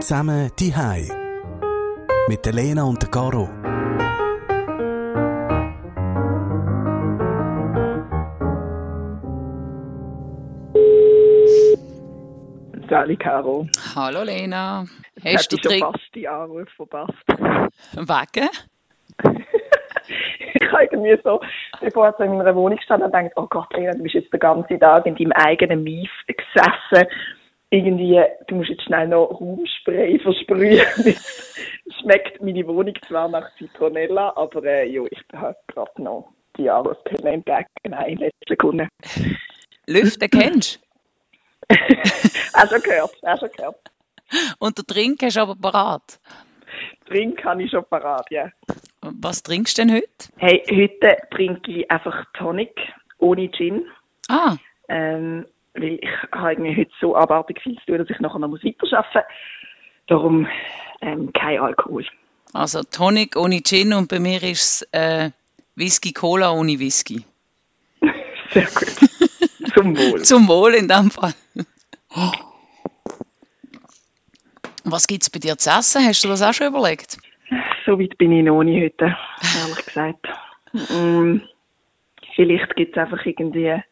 Zusammen die Hai mit der Lena und der Caro. Sali Caro. Hallo Lena. Hast du schon fast die Anruf verpasst. wegen? ich habe irgendwie so, bevor ich so in meiner Wohnung stand, und gedacht, oh Gott, Lena, du bist jetzt den ganzen Tag in deinem eigenen Mief gesessen. Irgendwie, du musst jetzt schnell noch Raumspray versprühen. es schmeckt meine Wohnung zwar nach Zitronella, aber äh, jo, ich habe gerade noch die Jahrespille entdeckt, nein, in letzter Sekunde. Lüften kennst auch schon gehört, auch schon gehört. du. Und den Trink hast du aber parat. Trink habe ich schon parat, ja. Was trinkst du denn heute? Hey, heute trinke ich einfach Tonic ohne Gin. Ah, Ähm, weil ich habe irgendwie heute so abartig viel zu tun, dass ich nachher noch weiterarbeiten muss. Darum ähm, kein Alkohol. also Tonic ohne Gin und bei mir ist es äh, Whisky Cola ohne Whisky. Sehr gut. Zum Wohl. Zum Wohl in dem Fall. Was gibt es bei dir zu essen? Hast du das auch schon überlegt? So weit bin ich noch nicht heute, ehrlich gesagt. Mm, vielleicht gibt es einfach irgendwie,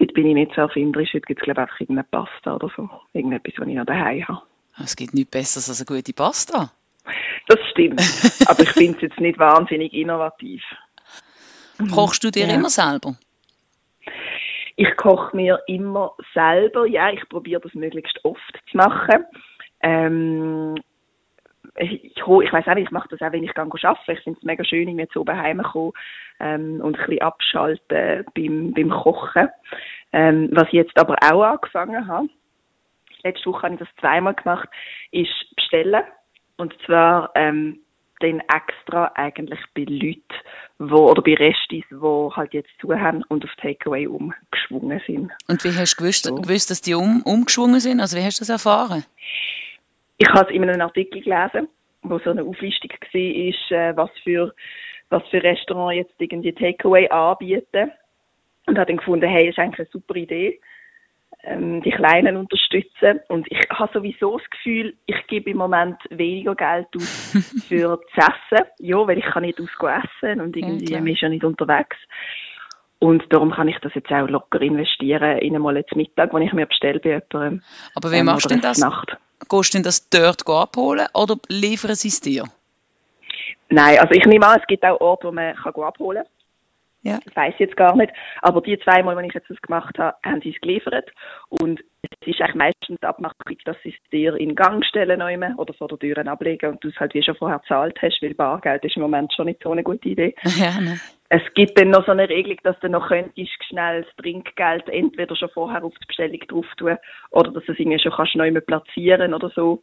heute bin ich nicht so erfinderisch, heute gibt es glaube ich einfach irgendeine Pasta oder so. Irgendetwas, was ich noch daheim habe. Es gibt nichts Besseres als eine gute Pasta. Das stimmt. Aber ich finde es jetzt nicht wahnsinnig innovativ. Kochst du dir Ja. immer selber? Ich koche mir immer selber. Ja, ich probiere das möglichst oft zu machen. Ähm, ich, ich, ich weiß auch nicht, ich mache das auch, wenn ich gehe arbeite. Ich finde es mega schön, wenn so oben heimkommen ähm, und ein bisschen abschalten beim, beim Kochen. Ähm, was ich jetzt aber auch angefangen habe, letzte Woche habe ich das zweimal gemacht, ist bestellen. Und zwar ähm, dann extra eigentlich bei Leuten, wo, oder bei Restis, die halt jetzt zu haben und auf Takeaway umgeschwungen sind. Und wie hast du gewusst, So. gewusst dass die um, umgeschwungen sind? Also wie hast du das erfahren? Ich habe in einem Artikel gelesen, wo so eine Auflistung war, ist, äh, was für was für Restaurants jetzt irgendwie Takeaway anbieten. Und habe dann gefunden, hey, ist eigentlich eine super Idee, ähm, die Kleinen unterstützen. Und ich habe sowieso das Gefühl, ich gebe im Moment weniger Geld aus für das Essen. Ja, weil ich kann nicht ausgehen essen und irgendwie klar. man ist ja nicht unterwegs. Und darum kann ich das jetzt auch locker investieren in einmal jetzt Mittag, wenn ich mir bestelle bei jemandem. Aber wie ähm, machst du denn das? Nacht. Gehst du denn das dort abholen oder liefern sie es dir? Nein, also ich nehme an, es gibt auch Orte, wo man kann abholen kann. Ja. Ich weiß jetzt gar nicht. Aber die zweimal, wenn ich jetzt das gemacht habe, haben sie es geliefert. Und es ist eigentlich meistens die Abmachung, dass sie es dir in Gang stellen nehmen oder vor der Tür ablegen und du es halt wie schon vorher gezahlt hast, weil Bargeld ist im Moment schon nicht so eine gute Idee. Ja, ne? Es gibt dann noch so eine Regelung, dass du noch könntest schnell das Trinkgeld entweder schon vorher auf die Bestellung drauf tun oder dass du es irgendwie schon kannst neu platzieren oder so.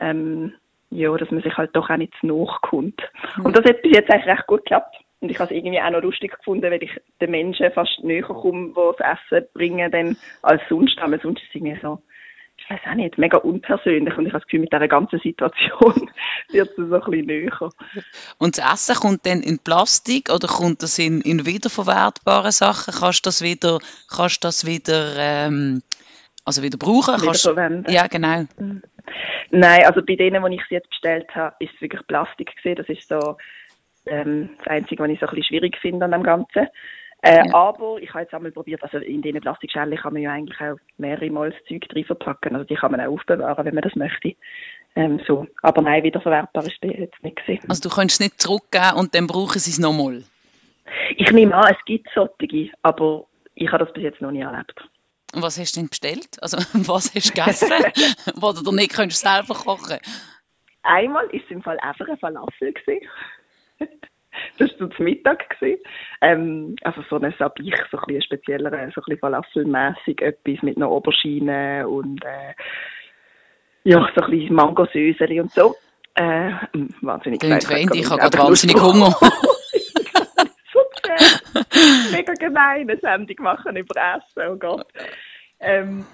Ähm, ja, dass man sich halt doch auch nicht zu nahe kommt. Und das hat bis jetzt eigentlich recht gut geklappt. Und ich habe es irgendwie auch noch lustig gefunden, weil ich den Menschen fast näher komme, die das Essen bringen, dann als sonst. Aber sonst ist es irgendwie so, weiß auch nicht, mega unpersönlich. Und ich habe das Gefühl, mit dieser ganzen Situation wird es so ein bisschen näher. Und das Essen kommt dann in Plastik oder kommt das in, in wiederverwertbare Sachen? Kannst du das wieder, kannst das wieder, ähm, also wieder brauchen? Kannst, Wiederverwenden. ja, genau. Nein, also bei denen, die ich sie jetzt bestellt habe, ist es wirklich Plastik gesehen. Das ist so ähm, das Einzige, was ich so ein bisschen schwierig finde an dem Ganzen. Äh, Ja. Aber ich habe jetzt einmal probiert, also in diesen Plastikschalen kann man ja eigentlich auch mehrere Mal das Zeug drin verpacken. Also die kann man auch aufbewahren, wenn man das möchte. Ähm, so. Aber nein, wiederverwertbar ist die jetzt nicht gesehen. Also du kannst es nicht zurückgeben und dann brauchen sie es nochmal. Ich nehme an, es gibt solche, aber ich habe das bis jetzt noch nie erlebt. Und was hast du denn bestellt? Also was hast du gegessen? Wo du nicht kannst selber kochen Einmal ist es im Fall einfach ein Falafel gewesen. Das war zum Mittag. Gewesen. Ähm, also so ein Sabich, so ein bisschen spezieller, so ein bisschen falafelmässig, etwas mit einer Aubergine und äh, ja, so ein bisschen Mangosöseli und so. Äh, mh, wahnsinnig Klingt fein, ich habe gerade wahnsinnig Hunger. so zäh. Mega gemein, eine Sendung machen über Essen, oh Gott. Ähm,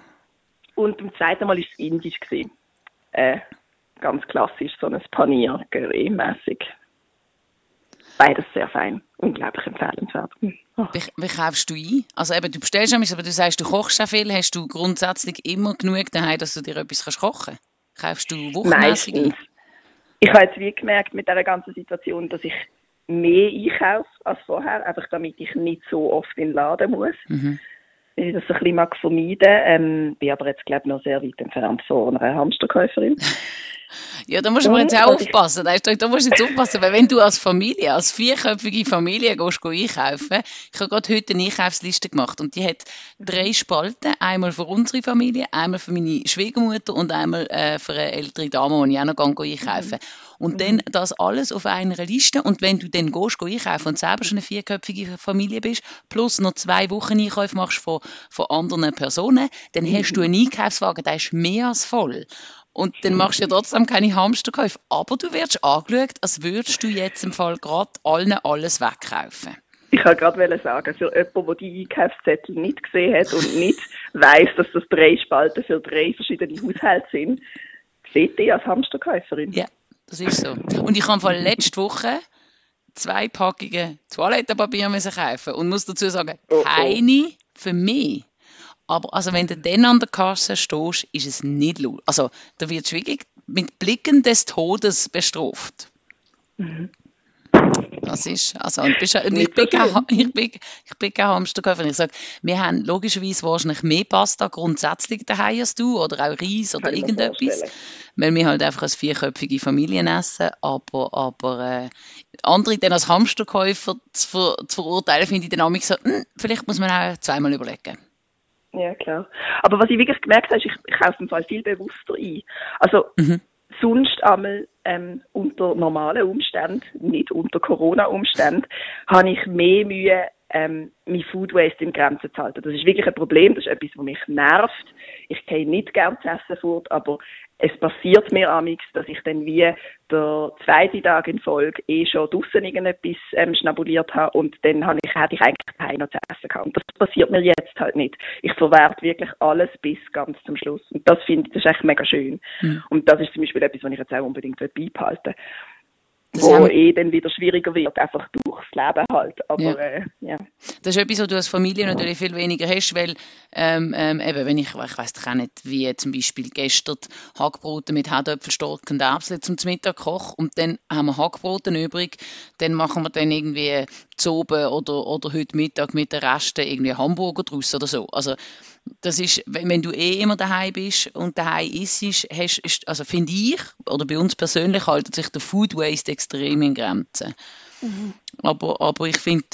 und beim zweiten Mal war es indisch. Gewesen. Äh, ganz klassisch, so ein Panier, Curry-mässig. Beides sehr fein, unglaublich empfehlenswert. Hm. Oh. Wie, wie kaufst du ein? Also eben, du bestellst etwas, aber du sagst, du kochst auch viel. Hast du grundsätzlich immer genug daheim, dass du dir etwas kannst kochen Kaufst du wochenmäßig ein? Ich habe jetzt wie gemerkt mit dieser ganzen Situation, dass ich mehr einkaufe als vorher, einfach damit ich nicht so oft in den Laden muss. Mhm. Ich das ein bisschen mag vermeiden ähm, bin aber jetzt, glaube ich, noch sehr weit entfernt von einer Hamsterkäuferin. Ja, da musst du aber Ja, jetzt auch aufpassen. Da, da musst du jetzt aufpassen, weil wenn du als Familie, als vierköpfige Familie gehst, go einkaufen, ich habe gerade heute eine Einkaufsliste gemacht und die hat drei Spalten, einmal für unsere Familie, einmal für meine Schwiegermutter und einmal äh, für eine ältere Dame, die ich auch noch gehe, go einkaufen. Und dann das alles auf einer Liste und wenn du dann gehst, go einkaufen und selber schon eine vierköpfige Familie bist, plus noch zwei Wochen Einkäufe machst von, von anderen Personen, dann hast du einen Einkaufswagen, der ist mehr als voll. Und dann machst du ja trotzdem keine Hamsterkäufe. Aber du wirst angeschaut, als würdest du jetzt im Fall gerade allen alles wegkaufen. Ich wollte gerade sagen, für jemanden, der die Einkaufszettel nicht gesehen hat und nicht weiß, dass das drei Spalten für drei verschiedene Haushalte sind, sieht die als Hamsterkäuferin. Ja, das ist so. Und ich habe vor letzte Woche zwei Packungen Toilettenpapier müssen kaufen und muss dazu sagen, Oh, oh. keine für mich. Aber also wenn du dann an der Kasse stehst, ist es nicht lustig. Also da wird wirklich mit Blicken des Todes bestraft. Das ist, also, und bist, und ich, bin kein, ich, bin, ich bin kein Hamsterkäufer. Ich sage, wir haben logischerweise wahrscheinlich mehr Pasta grundsätzlich daheim als du oder auch Reis oder Kann irgendetwas weil wir halt einfach als vierköpfige Familien essen, aber, aber äh, andere dann als Hamsterkäufer zu, ver, zu verurteilen, finde ich dann auch so, hm, vielleicht muss man auch zweimal überlegen. Ja, klar. Aber was ich wirklich gemerkt habe, ist, ich, ich kaufe im Fall viel bewusster ein. Also, Mhm. sonst einmal ähm, unter normalen Umständen, nicht unter Corona-Umständen, habe ich mehr Mühe, ähm, mein Food Waste in Grenzen zu halten. Das ist wirklich ein Problem, das ist etwas, was mich nervt. Ich gehe nicht gern zu essen fort, aber es passiert mir amix, dass ich dann wie der zweite Tag in Folge eh schon draussen irgendetwas ähm, schnabuliert habe und dann habe ich, hätte ich eigentlich noch zu essen gehabt. Und das passiert mir jetzt halt nicht. Ich verwerte wirklich alles bis ganz zum Schluss. Und das finde ich, das ist echt mega schön. Mhm. Und das ist zum Beispiel etwas, was ich jetzt auch unbedingt beibehalten will. Das Wo haben- eh dann wieder schwieriger wird, einfach durchs Leben halt. Aber Ja. äh, ja. Das ist etwas, was du als Familie natürlich viel weniger hast, weil ähm, ähm, eben, wenn ich, ich weiß auch nicht, wie zum Beispiel gestern Hackbrote mit Herdöpfel, Stork und Erbsen zum Mittag koche und dann haben wir Hackbrote übrig, dann machen wir dann irgendwie zu oben oder, oder heute Mittag mit den Resten irgendwie Hamburger draus oder so. Also das ist, wenn, du eh immer daheim bist und daheim isst, hast, ist, also finde ich, oder bei uns persönlich haltet sich der Food Waste extrem in Grenzen. Aber, aber ich finde,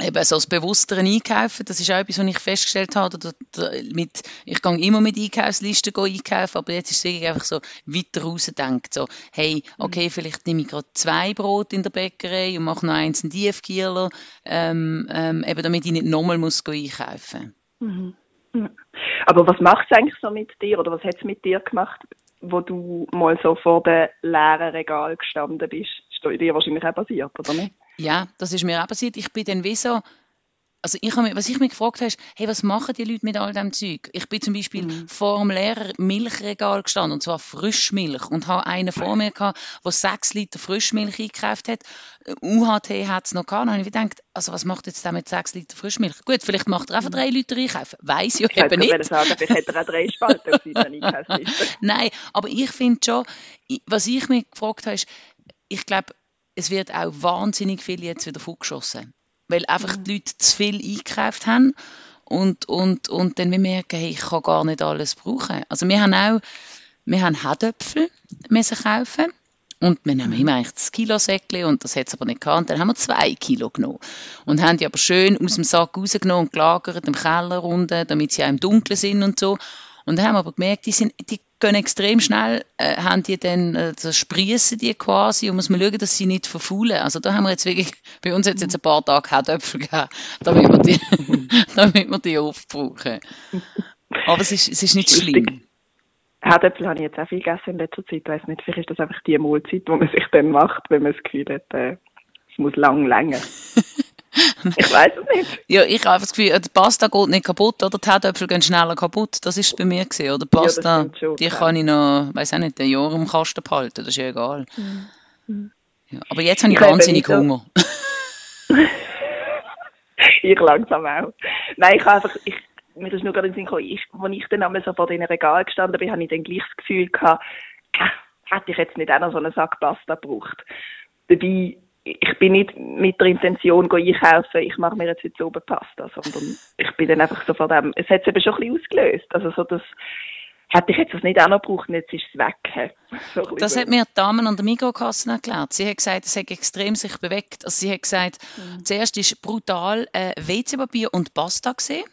eben so das bewusstere Einkaufen, das ist auch etwas, was ich festgestellt habe. Oder, oder mit, ich gehe immer mit Einkaufslisten einkaufen, aber jetzt ist es wirklich einfach so weiter rausdenkt. So, hey, okay, vielleicht nehme ich gerade zwei Brot in der Bäckerei und mache noch eins in Tiefkühler, ähm, ähm, eben damit ich nicht nochmal muss einkaufen. Aber was macht es eigentlich so mit dir oder was hat es mit dir gemacht, wo du mal so vor dem leeren Regal gestanden bist? Ist dir wahrscheinlich auch passiert, oder nicht? Ja, das ist mir auch passiert. Ich bin dann wie so, also ich habe was ich mich gefragt habe, ist, hey, was machen die Leute mit all dem Zeug? Ich bin zum Beispiel vor dem leeren Milchregal gestanden, und zwar Frischmilch, und habe einen vor mir gehabt, der sechs Liter Frischmilch eingekauft hat. UHT hat es noch gehabt. Dann habe ich gedacht, also was macht jetzt der mit sechs Liter Frischmilch? Gut, vielleicht macht er einfach drei Liter einkaufen. Weiss ich Ich eben nicht. sagen, vielleicht hätte er auch drei Spalten auf Einkaufsliste. Nein, aber ich finde schon, was ich mich gefragt habe, ist, ich glaube, es wird auch wahnsinnig viel jetzt wieder vorgeschossen. Weil einfach die Leute zu viel eingekauft haben und, und, und dann wir merken, hey, ich kann gar nicht alles brauchen. Also wir haben auch, wir haben Herdöpfel müssen kaufen und wir nehmen immer eigentlich das Kilosäckchen und das hat es aber nicht gehabt. Und dann haben wir zwei Kilo genommen und haben die aber schön aus dem Sack rausgenommen und gelagert im Keller unten, damit sie auch im Dunkeln sind und so. Und dann haben wir aber gemerkt, die, sind, die gehen extrem schnell, äh, haben die dann, äh, das sprießen die quasi und muss man schauen, dass sie nicht verfaulen. Also da haben wir jetzt wirklich, bei uns es jetzt ein paar Tage Herdöpfel gegeben, damit wir die, damit wir die aufbrauchen. Aber es ist, es ist nicht schlimm. Herdöpfel habe ich jetzt auch viel gegessen in letzter Zeit. Ich weiss nicht, vielleicht ist das einfach die Mahlzeit, die man sich dann macht, wenn man das Gefühl hat, äh, es muss lang länger. ich weiß es nicht. Ja, ich habe das Gefühl, die Pasta geht nicht kaputt, oder die Herdöpfel gehen schneller kaputt. Das ist bei mir gewesen. Oder die Ja, Pasta, stimmt schon, die ja. kann ich noch, weiß auch nicht, ein Jahr im Kasten behalten. Das ist ja egal. Ja, aber jetzt habe ich Ich wahnsinnig Hunger. ich langsam auch. Nein, ich habe einfach, ich, mir ist nur gerade in den Sinn gekommen, ich, als ich dann einmal so vor den Regalen gestanden bin, habe ich dann gleich das Gefühl gehabt, äh, hätte ich jetzt nicht auch noch so einen Sack Pasta gebraucht. Dabei, ich bin nicht mit der Intention einkaufen, ich mache mir jetzt heute oben Pasta, sondern ich bin dann einfach so von dem, es hat es eben schon ein bisschen ausgelöst. Also so das, hätte ich jetzt das nicht auch noch gebraucht jetzt ist es weg. So das hat mir die Damen an der Mikrokasse erklärt. Sie hat gesagt, es hat extrem sich bewegt. Also sie hat gesagt, mhm. zuerst ist brutal äh, WC-Papier und Pasta gesehen.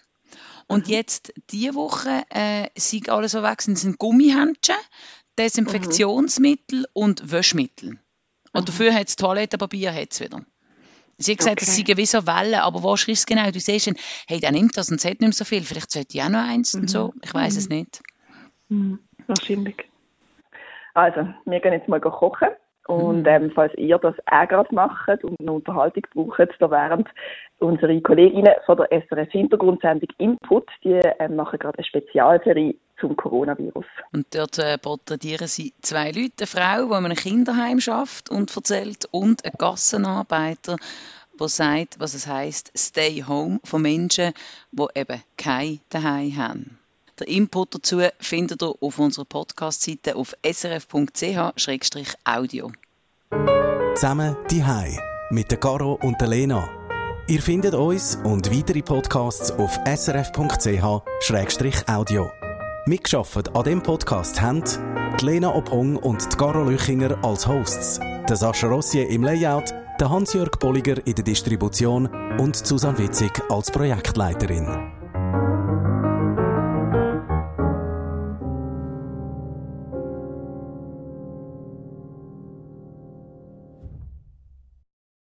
Und mhm. jetzt, diese Woche, äh, sind alle so weg, sind Gummihändchen, Desinfektionsmittel mhm. und Wäschmittel. Und mhm. dafür hat es Toilettenpapier hat's wieder. Sie hat gesagt, okay. es seien gewisse Wellen, aber wo ist es genau? Du siehst, hey, der nimmt das und es hat nicht mehr so viel. Vielleicht sollte ich auch noch eins mhm. und so. Ich weiß es mhm. nicht. Mhm. Wahrscheinlich. Also, wir gehen jetzt mal kochen. Und mhm. ähm, falls ihr das auch gerade macht und eine Unterhaltung braucht, da wären unsere Kolleginnen von der SRF Hintergrundsendung Input, die ähm, machen gerade eine Spezialserie zum Coronavirus. Und dort äh, porträtieren sie zwei Leute, eine Frau, die in einem Kinderheim schafft und erzählt, und einen Gassenarbeiter, der sagt, was es heißt Stay Home von Menschen, die eben kein Daheim haben. Der Input dazu findet ihr auf unserer Podcast-Seite auf srf.ch-audio. Zusammen die Hai mit der Caro und der Lena. Ihr findet uns und weitere Podcasts auf srf.ch-audio. Mitgeschafft an dem Podcast haben die Lena Obong und die Caro Lüchinger als Hosts, der Sascha Rossier im Layout, der Hans-Jörg Bolliger in der Distribution und Susanne Witzig als Projektleiterin.